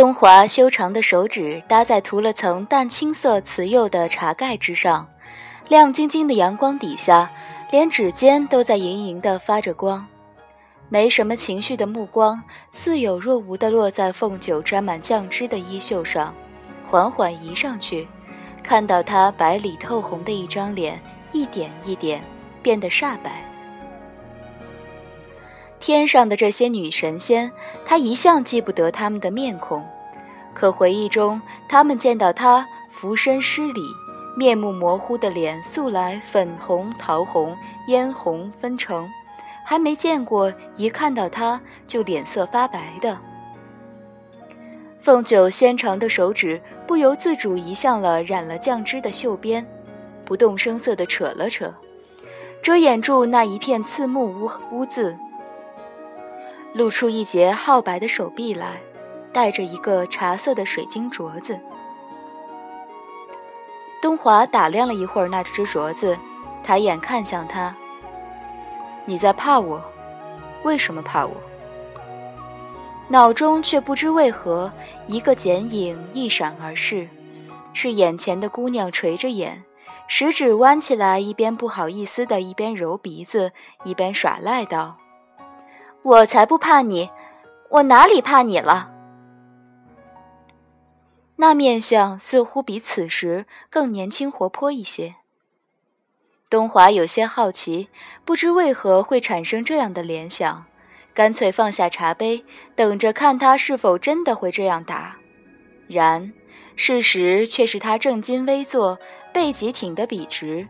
东华修长的手指搭在涂了层淡青色瓷釉的茶盖之上，亮晶晶的阳光底下，连指尖都在莹莹地发着光。没什么情绪的目光，似有若无地落在凤九沾满酱汁的衣袖上，缓缓移上去，看到她白里透红的一张脸，一点一点变得煞白。天上的这些女神仙，他一向记不得她们的面孔，可回忆中，他们见到他俯身施礼，面目模糊的脸素来粉红、桃红、嫣红分成，还没见过一看到他就脸色发白的。凤九纤长的手指不由自主移向了染了酱汁的袖边，不动声色地扯了扯，遮掩住那一片刺目污污渍。露出一截皓白的手臂来，带着一个茶色的水晶镯子。东华打量了一会儿那只镯子，抬眼看向他：“你在怕我？为什么怕我？”脑中却不知为何，一个剪影一闪而逝，是眼前的姑娘垂着眼，食指弯起来，一边不好意思的，一边揉鼻子，一边耍赖道。我才不怕你，我哪里怕你了？那面相似乎比此时更年轻活泼一些。东华有些好奇，不知为何会产生这样的联想，干脆放下茶杯，等着看他是否真的会这样答。然，事实却是他正襟危坐，背脊挺得笔直，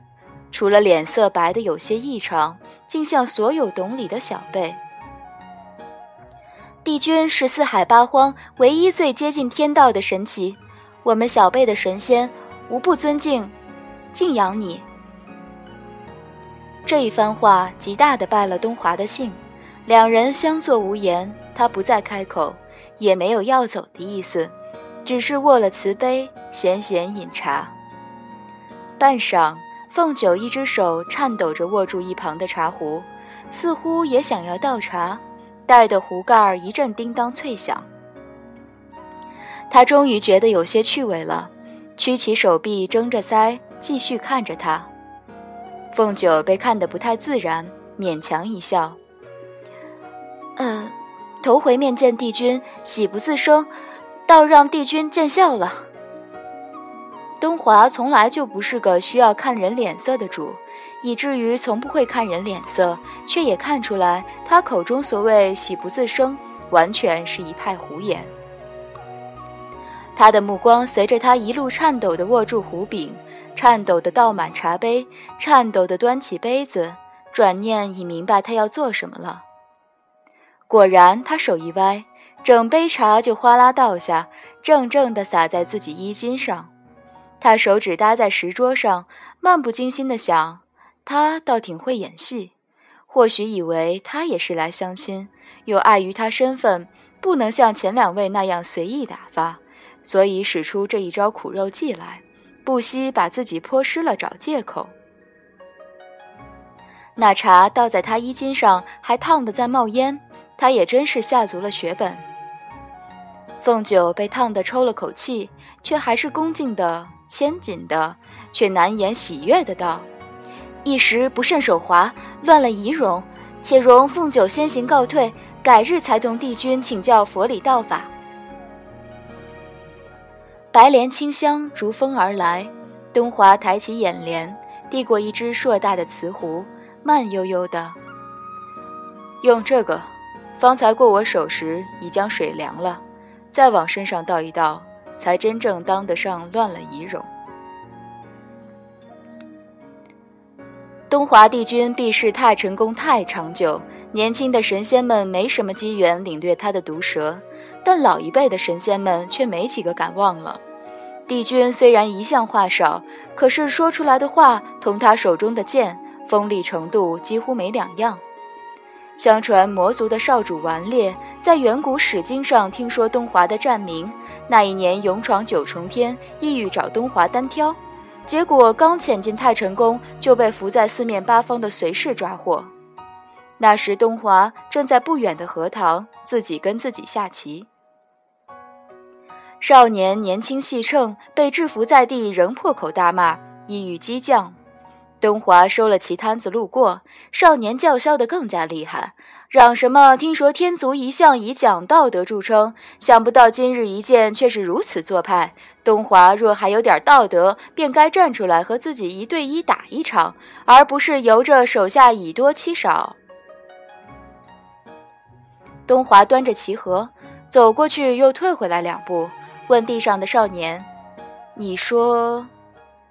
除了脸色白得有些异常，竟像所有懂礼的小辈。帝君是四海八荒唯一最接近天道的神奇，我们小辈的神仙无不尊敬、敬仰你。这一番话极大的败了东华的兴，两人相坐无言。他不再开口，也没有要走的意思，只是握了瓷杯，闲闲饮茶。半晌，凤九一只手颤抖着握住一旁的茶壶，似乎也想要倒茶。带的壶盖儿一阵叮当脆响，他终于觉得有些趣味了，屈起手臂，睁着腮，继续看着他。凤九被看得不太自然，勉强一笑：“呃，头回面见帝君，喜不自胜，倒让帝君见笑了。”东华从来就不是个需要看人脸色的主。以至于从不会看人脸色，却也看出来他口中所谓喜不自胜，完全是一派胡言。他的目光随着他一路颤抖地握住壶柄，颤抖地倒满茶杯，颤抖地端起杯子，转念已明白他要做什么了。果然，他手一歪，整杯茶就哗啦倒下，正正地洒在自己衣襟上。他手指搭在石桌上，漫不经心地想。他倒挺会演戏，或许以为他也是来相亲，又碍于他身份，不能像前两位那样随意打发，所以使出这一招苦肉计来，不惜把自己泼湿了找借口。那茶倒在他衣襟上，还烫得在冒烟，他也真是下足了血本。凤九被烫得抽了口气，却还是恭敬的、谦谨的，却难掩喜悦的道。一时不慎手滑，乱了仪容，且容凤九先行告退，改日才同帝君请教佛理道法。白莲清香逐风而来，东华抬起眼帘，递过一只硕大的瓷壶，慢悠悠的用这个。方才过我手时已将水凉了，再往身上倒一倒，才真正当得上乱了仪容。东华帝君避世太晨宫太长久，年轻的神仙们没什么机缘领略他的毒舌，但老一辈的神仙们却没几个敢忘了。帝君虽然一向话少，可是说出来的话同他手中的剑锋利程度几乎没两样。相传魔族的少主顽劣在远古史经上听说东华的战名，那一年勇闯九重天，意欲找东华单挑。结果刚潜进太晨宫，就被伏在四面八方的随侍抓获。那时东华正在不远的荷塘，自己跟自己下棋。少年年轻气盛，被制服在地，仍破口大骂，意欲激将。东华收了棋摊子路过，少年叫嚣得更加厉害，嚷什么：“听说天族一向以讲道德著称，想不到今日一见却是如此做派。东华若还有点道德，便该站出来和自己一对一打一场，而不是由着手下以多欺少。”东华端着棋盒走过去，又退回来两步，问地上的少年：“你说，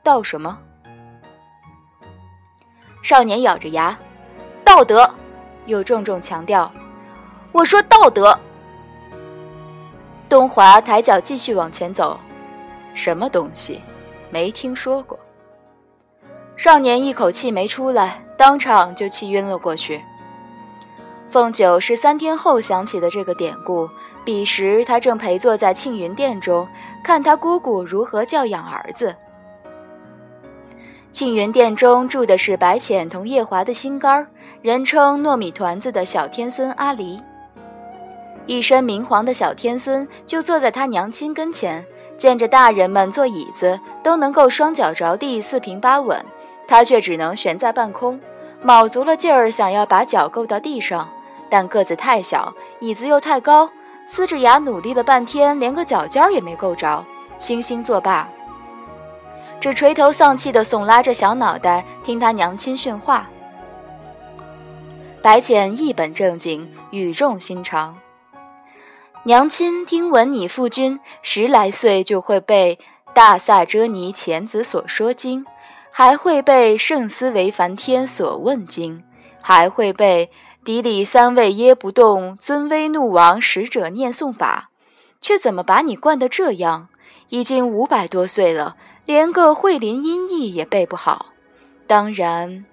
道什么？”少年咬着牙：“道德。”又重重强调：“我说道德。”东华抬脚继续往前走：“什么东西？没听说过。”少年一口气没出来，当场就气晕了过去。凤九是三天后想起的这个典故，彼时他正陪坐在庆云殿中，看他姑姑如何教养儿子。庆云殿中住的是白浅同夜华的心肝儿，人称糯米团子的小天孙阿离。一身明黄的小天孙就坐在他娘亲跟前，见着大人们坐椅子都能够双脚着地四平八稳，他却只能悬在半空，卯足了劲儿想要把脚够到地上，但个子太小，椅子又太高，呲着牙努力了半天，连个脚尖也没够着，悻悻作罢。只垂头丧气地耸拉着小脑袋，听他娘亲训话。白浅一本正经，语重心长：“娘亲听闻你父君十来岁就会背大萨遮尼前子所说经，还会背圣思维梵天所问经，还会被底里三位耶不动尊威怒王使者念诵法，却怎么把你惯得这样？已经五百多岁了。”连个慧林音译也背不好，当然，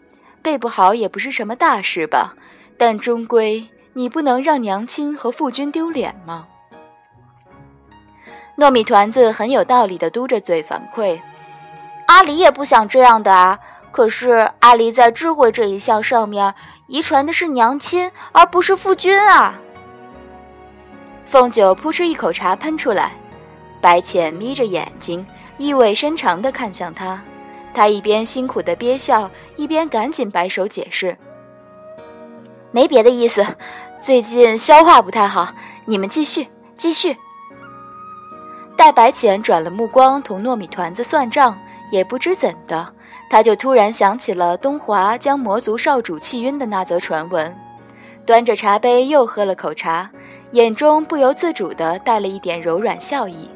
背不好也不是什么大事吧。但终归你不能让娘亲和父君丢脸吗？糯米团子很有道理的嘟着嘴反馈：“阿离也不想这样的啊。可是阿离在智慧这一项上面遗传的是娘亲，而不是父君啊。”凤九扑哧一口茶喷出来，白浅眯着眼睛。意味深长地看向他，他一边辛苦地憋笑，一边赶紧摆手解释：“没别的意思，最近消化不太好。你们继续，继续。”待白浅转了目光，同糯米团子算账，也不知怎的，他就突然想起了东华将魔族少主气晕的那则传闻，端着茶杯又喝了口茶，眼中不由自主的带了一点柔软笑意。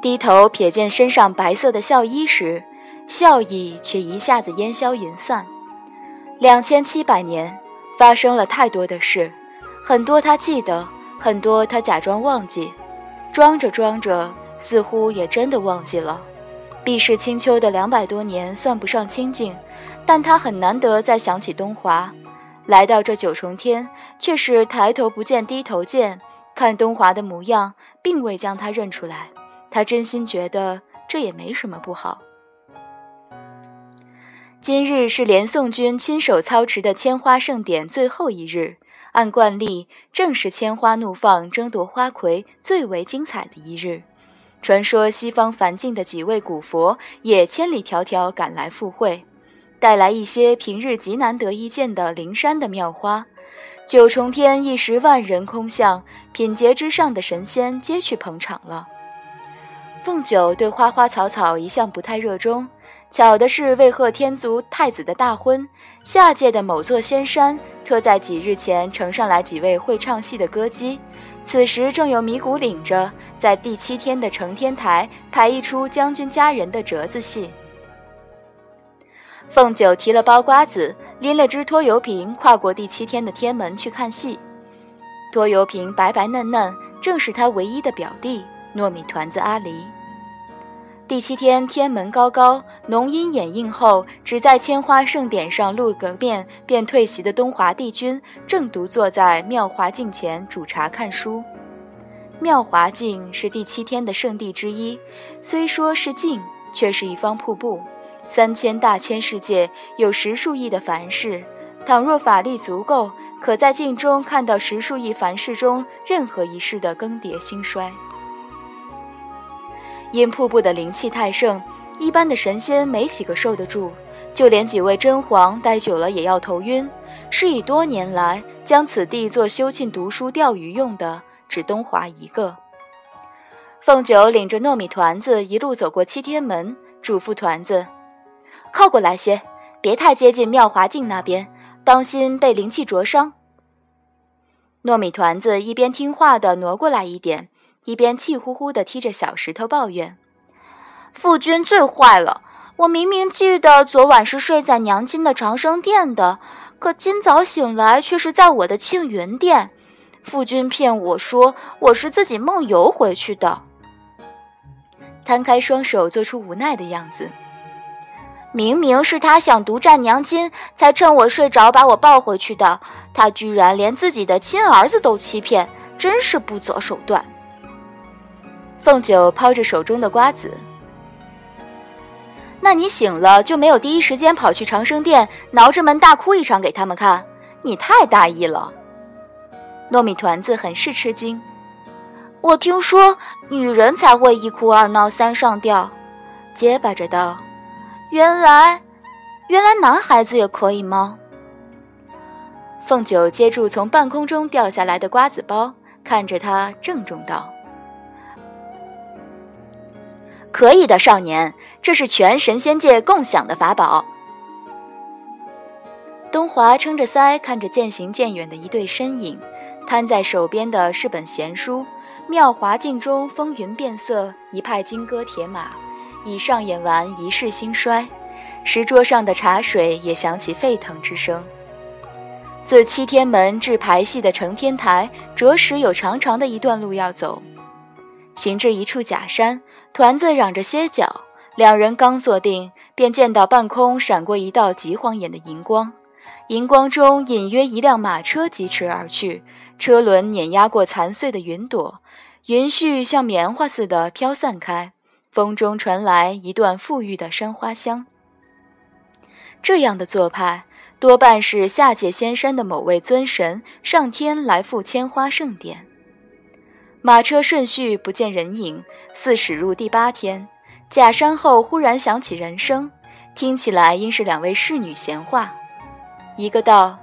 低头瞥见身上白色的孝衣时，笑意却一下子烟消云散。两千七百年发生了太多的事，很多他记得，很多他假装忘记，装着装着，似乎也真的忘记了。毕氏清秋的两百多年算不上清静，但他很难得再想起东华。来到这九重天，却是抬头不见低头见，看东华的模样，并未将他认出来。他真心觉得这也没什么不好。今日是连宋军亲手操持的千花盛典最后一日，按惯例，正是千花怒放、争夺花魁最为精彩的一日。传说西方梵境的几位古佛也千里迢迢赶来赴会，带来一些平日极难得一见的灵山的妙花。九重天一时万人空巷，品阶之上的神仙皆去捧场了。凤九对花花草草一向不太热衷，巧的是为贺天族太子的大婚，下界的某座仙山特在几日前呈上来几位会唱戏的歌姬，此时正有米谷领着在第七天的承天台排一出将军佳人的折子戏。凤九提了包瓜子，拎了只拖油瓶，跨过第七天的天门去看戏。拖油瓶白白嫩嫩，正是他唯一的表弟糯米团子阿离。第七天，天门高高，浓荫掩映后，只在千花盛典上露个面便退席的东华帝君，正独坐在妙华镜前煮茶看书。妙华镜是第七天的圣地之一，虽说是镜，却是一方瀑布。三千大千世界有十数亿的凡世，倘若法力足够，可在镜中看到十数亿凡世中任何一世的更迭兴衰。因瀑布的灵气太盛，一般的神仙没几个受得住，就连几位真皇待久了也要头晕。是以多年来将此地做修罄、读书、钓鱼用的，只东华一个。凤九领着糯米团子一路走过七天门，嘱咐团子：“靠过来些，别太接近妙华镜那边，当心被灵气灼伤。”糯米团子一边听话的挪过来一点。一边气呼呼地踢着小石头抱怨：“父君最坏了！我明明记得昨晚是睡在娘亲的长生殿的，可今早醒来却是在我的庆云殿。父君骗我说我是自己梦游回去的。”摊开双手，做出无奈的样子。明明是他想独占娘亲，才趁我睡着把我抱回去的。他居然连自己的亲儿子都欺骗，真是不择手段。凤九抛着手中的瓜子，那你醒了就没有第一时间跑去长生殿挠着门大哭一场给他们看？你太大意了。糯米团子很是吃惊，我听说女人才会一哭二闹三上吊，结巴着道：“原来，原来男孩子也可以吗？”凤九接住从半空中掉下来的瓜子包，看着他郑重道。可以的，少年，这是全神仙界共享的法宝。东华撑着腮，看着渐行渐远的一对身影，摊在手边的是本闲书。妙华镜中风云变色，一派金戈铁马，已上演完一世兴衰。石桌上的茶水也响起沸腾之声。自七天门至排戏的承天台，着实有长长的一段路要走。行至一处假山，团子嚷着歇脚，两人刚坐定，便见到半空闪过一道极晃眼的银光，银光中隐约一辆马车疾驰而去，车轮碾压过残碎的云朵，云絮像棉花似的飘散开，风中传来一段馥郁的山花香。这样的做派，多半是下界仙山的某位尊神上天来赴千花盛典。马车顺序不见人影，似驶入第八天。假山后忽然响起人声，听起来应是两位侍女闲话。一个道：“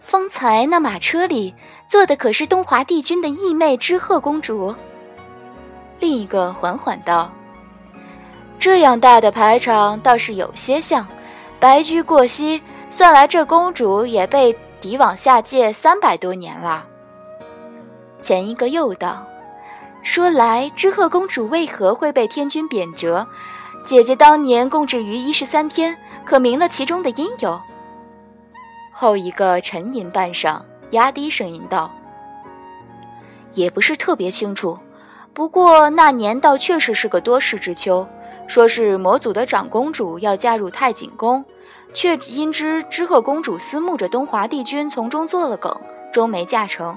方才那马车里坐的可是东华帝君的义妹知鹤公主。”另一个缓缓道：“这样大的排场倒是有些像。白驹过隙，算来这公主也被抵往下界三百多年了。”前一个又道：“说来，知鹤公主为何会被天君贬谪？姐姐当年共治于一十三天，可明了其中的因由？”后一个沉吟半晌，压低声音道：“也不是特别清楚，不过那年倒确实是个多事之秋。说是魔祖的长公主要嫁入太景宫，却因知知鹤公主私慕着东华帝君，从中做了梗，终没嫁成。”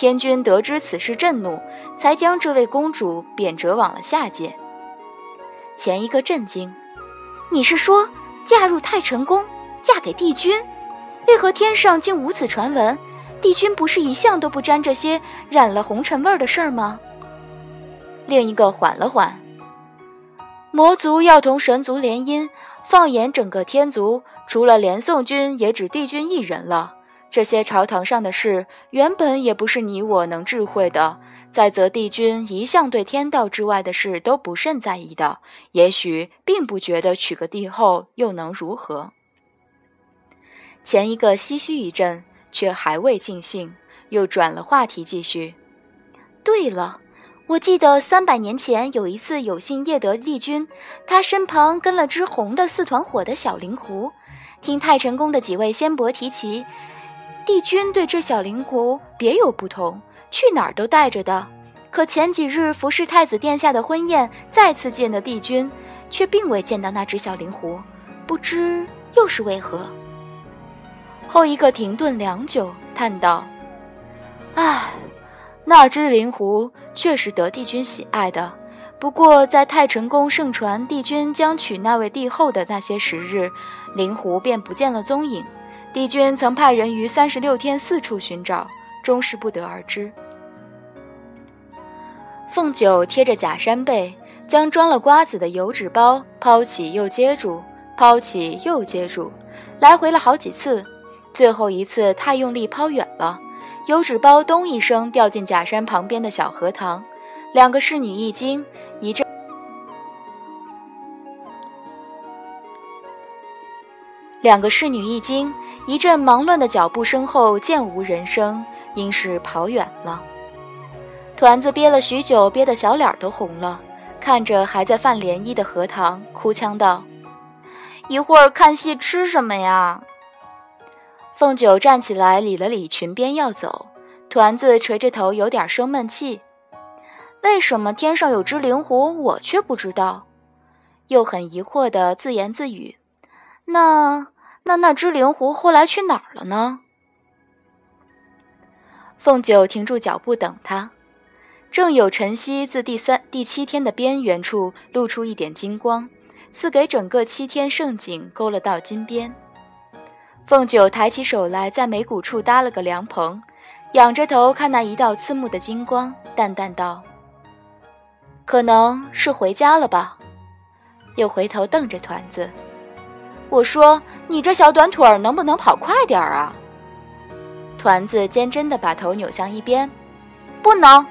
天君得知此事，震怒，才将这位公主贬谪往了下界。前一个震惊：“你是说嫁入太晨宫，嫁给帝君？为何天上竟无此传闻？帝君不是一向都不沾这些染了红尘味儿的事儿吗？”另一个缓了缓：“魔族要同神族联姻，放眼整个天族，除了连宋君，也只帝君一人了。”这些朝堂上的事，原本也不是你我能智慧的。再则，帝君一向对天道之外的事都不甚在意的，也许并不觉得娶个帝后又能如何。前一个唏嘘一阵，却还未尽兴，又转了话题继续。对了，我记得三百年前有一次有幸夜得帝君，他身旁跟了只红的似团火的小灵狐，听太晨宫的几位仙伯提起。帝君对这小灵狐别有不同，去哪儿都带着的。可前几日服侍太子殿下的婚宴，再次见的帝君，却并未见到那只小灵狐，不知又是为何。后一个停顿良久，叹道：“唉，那只灵狐确实得帝君喜爱的。不过在太晨宫盛传帝君将娶那位帝后的那些时日，灵狐便不见了踪影。”帝君曾派人于三十六天四处寻找，终是不得而知。凤九贴着假山背，将装了瓜子的油纸包抛起又接住，抛起又接住，来回了好几次。最后一次太用力，抛远了，油纸包咚一声掉进假山旁边的小荷塘。两个侍女一惊，两个侍女一惊，一阵忙乱的脚步声后，渐无人声，应是跑远了。团子憋了许久，憋得小脸都红了，看着还在泛涟漪的荷塘，哭腔道：“一会儿看戏吃什么呀？”凤九站起来理了理裙边要走，团子垂着头，有点生闷气：“为什么天上有只灵狐，我却不知道？”又很疑惑地自言自语：“那那那只灵狐后来去哪儿了呢？”凤九停住脚步等他。正有晨曦自第三、第七天的边缘处露出一点金光，似给整个七天盛景勾了道金边。凤九抬起手来，在眉骨处搭了个凉棚，仰着头看那一道刺目的金光，淡淡道：“可能是回家了吧。”又回头瞪着团子，我说：“你这小短腿儿能不能跑快点儿啊？”团子坚贞的把头扭向一边：“不能。”